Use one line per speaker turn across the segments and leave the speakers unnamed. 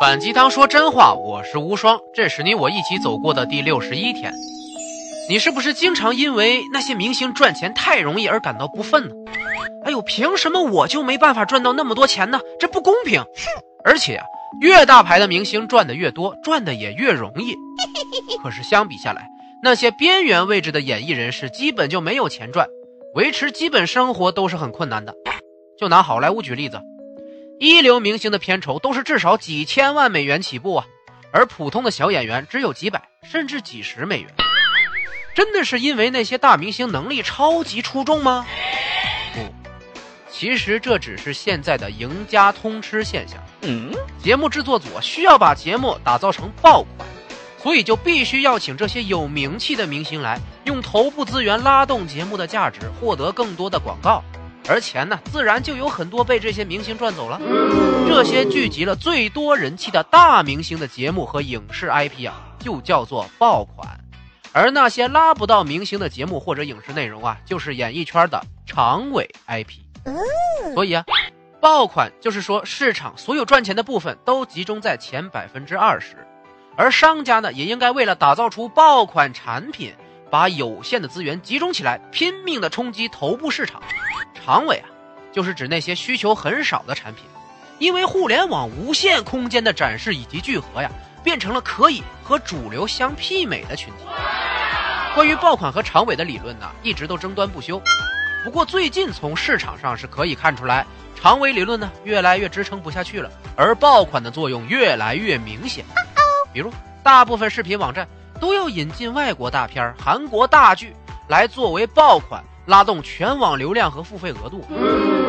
反鸡汤说真话，我是无双，这是你我一起走过的第六十一天。你是不是经常因为那些明星赚钱太容易而感到不忿呢？哎呦，凭什么我就没办法赚到那么多钱呢？这不公平！而且啊，越大牌的明星赚的越多，赚的也越容易。可是相比下来，那些边缘位置的演艺人士基本就没有钱赚，维持基本生活都是很困难的。就拿好莱坞举例子。一流明星的片酬都是至少几千万美元起步啊，而普通的小演员只有几百甚至几十美元。真的是因为那些大明星能力超级出众吗？不，其实这只是现在的赢家通吃现象。嗯，节目制作组需要把节目打造成爆款，所以就必须要请这些有名气的明星来，用头部资源拉动节目的价值，获得更多的广告。而钱呢，自然就有很多被这些明星赚走了。这些聚集了最多人气的大明星的节目和影视 IP 啊，就叫做爆款；而那些拉不到明星的节目或者影视内容啊，就是演艺圈的长尾 IP。所以啊，爆款就是说市场所有赚钱的部分都集中在前百分之二十，而商家呢，也应该为了打造出爆款产品，把有限的资源集中起来，拼命的冲击头部市场。长尾啊，就是指那些需求很少的产品，因为互联网无限空间的展示以及聚合呀，变成了可以和主流相媲美的群体。关于爆款和长尾的理论呢，一直都争端不休。不过最近从市场上是可以看出来，长尾理论呢越来越支撑不下去了，而爆款的作用越来越明显。比如，大部分视频网站都要引进外国大片、韩国大剧来作为爆款。拉动全网流量和付费额度，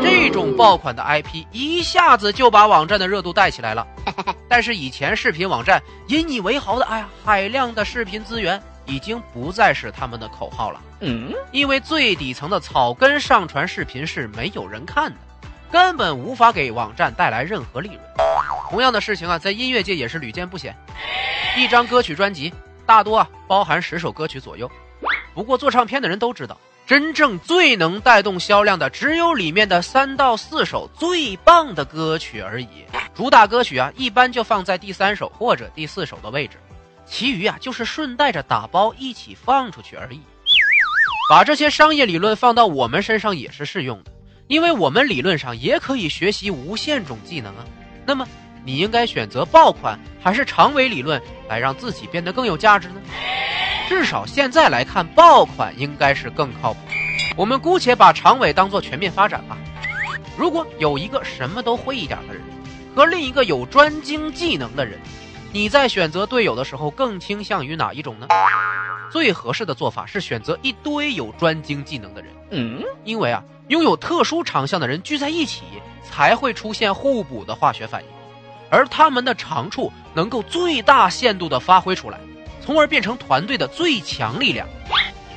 这种爆款的 IP 一下子就把网站的热度带起来了。但是以前视频网站引以为豪的，哎呀，海量的视频资源已经不再是他们的口号了。嗯，因为最底层的草根上传视频是没有人看的，根本无法给网站带来任何利润。同样的事情啊，在音乐界也是屡见不鲜。一张歌曲专辑大多啊包含十首歌曲左右，不过做唱片的人都知道。真正最能带动销量的，只有里面的三到四首最棒的歌曲而已。主打歌曲啊，一般就放在第三首或者第四首的位置，其余啊就是顺带着打包一起放出去而已。把这些商业理论放到我们身上也是适用的，因为我们理论上也可以学习无限种技能啊。那么，你应该选择爆款还是长尾理论来让自己变得更有价值呢？至少现在来看，爆款应该是更靠谱。我们姑且把长尾当做全面发展吧。如果有一个什么都会一点的人，和另一个有专精技能的人，你在选择队友的时候更倾向于哪一种呢？最合适的做法是选择一堆有专精技能的人。嗯，因为啊，拥有特殊长项的人聚在一起，才会出现互补的化学反应，而他们的长处能够最大限度的发挥出来。从而变成团队的最强力量，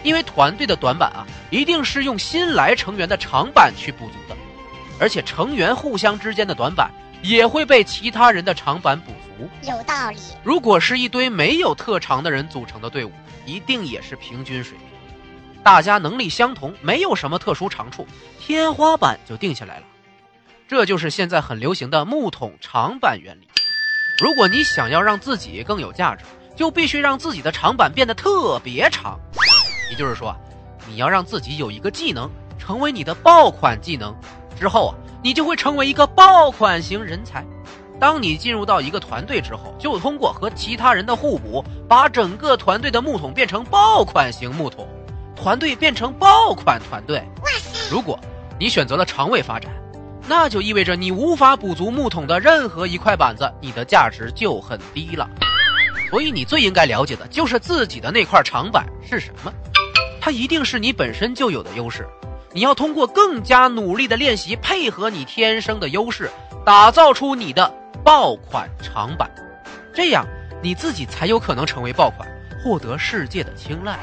因为团队的短板啊，一定是用新来成员的长板去补足的，而且成员互相之间的短板也会被其他人的长板补足。
有道理。
如果是一堆没有特长的人组成的队伍，一定也是平均水平，大家能力相同，没有什么特殊长处，天花板就定下来了。这就是现在很流行的木桶长板原理。如果你想要让自己更有价值。就必须让自己的长板变得特别长，也就是说，你要让自己有一个技能成为你的爆款技能，之后啊，你就会成为一个爆款型人才。当你进入到一个团队之后，就通过和其他人的互补，把整个团队的木桶变成爆款型木桶，团队变成爆款团队。如果你选择了长尾发展，那就意味着你无法补足木桶的任何一块板子，你的价值就很低了。所以你最应该了解的就是自己的那块长板是什么，它一定是你本身就有的优势。你要通过更加努力的练习，配合你天生的优势，打造出你的爆款长板，这样你自己才有可能成为爆款，获得世界的青睐。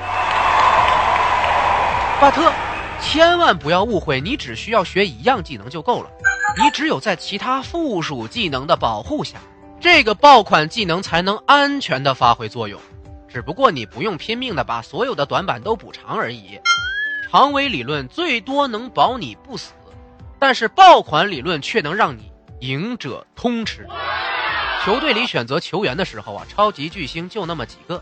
巴特，千万不要误会，你只需要学一样技能就够了。你只有在其他附属技能的保护下。这个爆款技能才能安全的发挥作用，只不过你不用拼命的把所有的短板都补长而已。长尾理论最多能保你不死，但是爆款理论却能让你赢者通吃。球队里选择球员的时候啊，超级巨星就那么几个；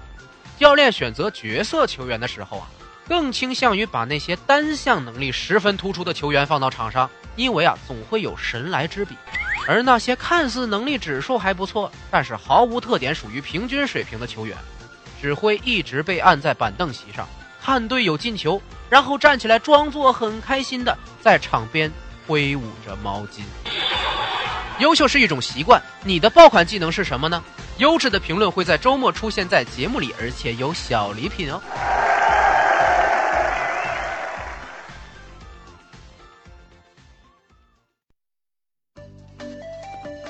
教练选择角色球员的时候啊，更倾向于把那些单项能力十分突出的球员放到场上，因为啊，总会有神来之笔。而那些看似能力指数还不错，但是毫无特点、属于平均水平的球员，只会一直被按在板凳席上，看队友进球，然后站起来装作很开心的在场边挥舞着毛巾。优秀是一种习惯，你的爆款技能是什么呢？优质的评论会在周末出现在节目里，而且有小礼品哦。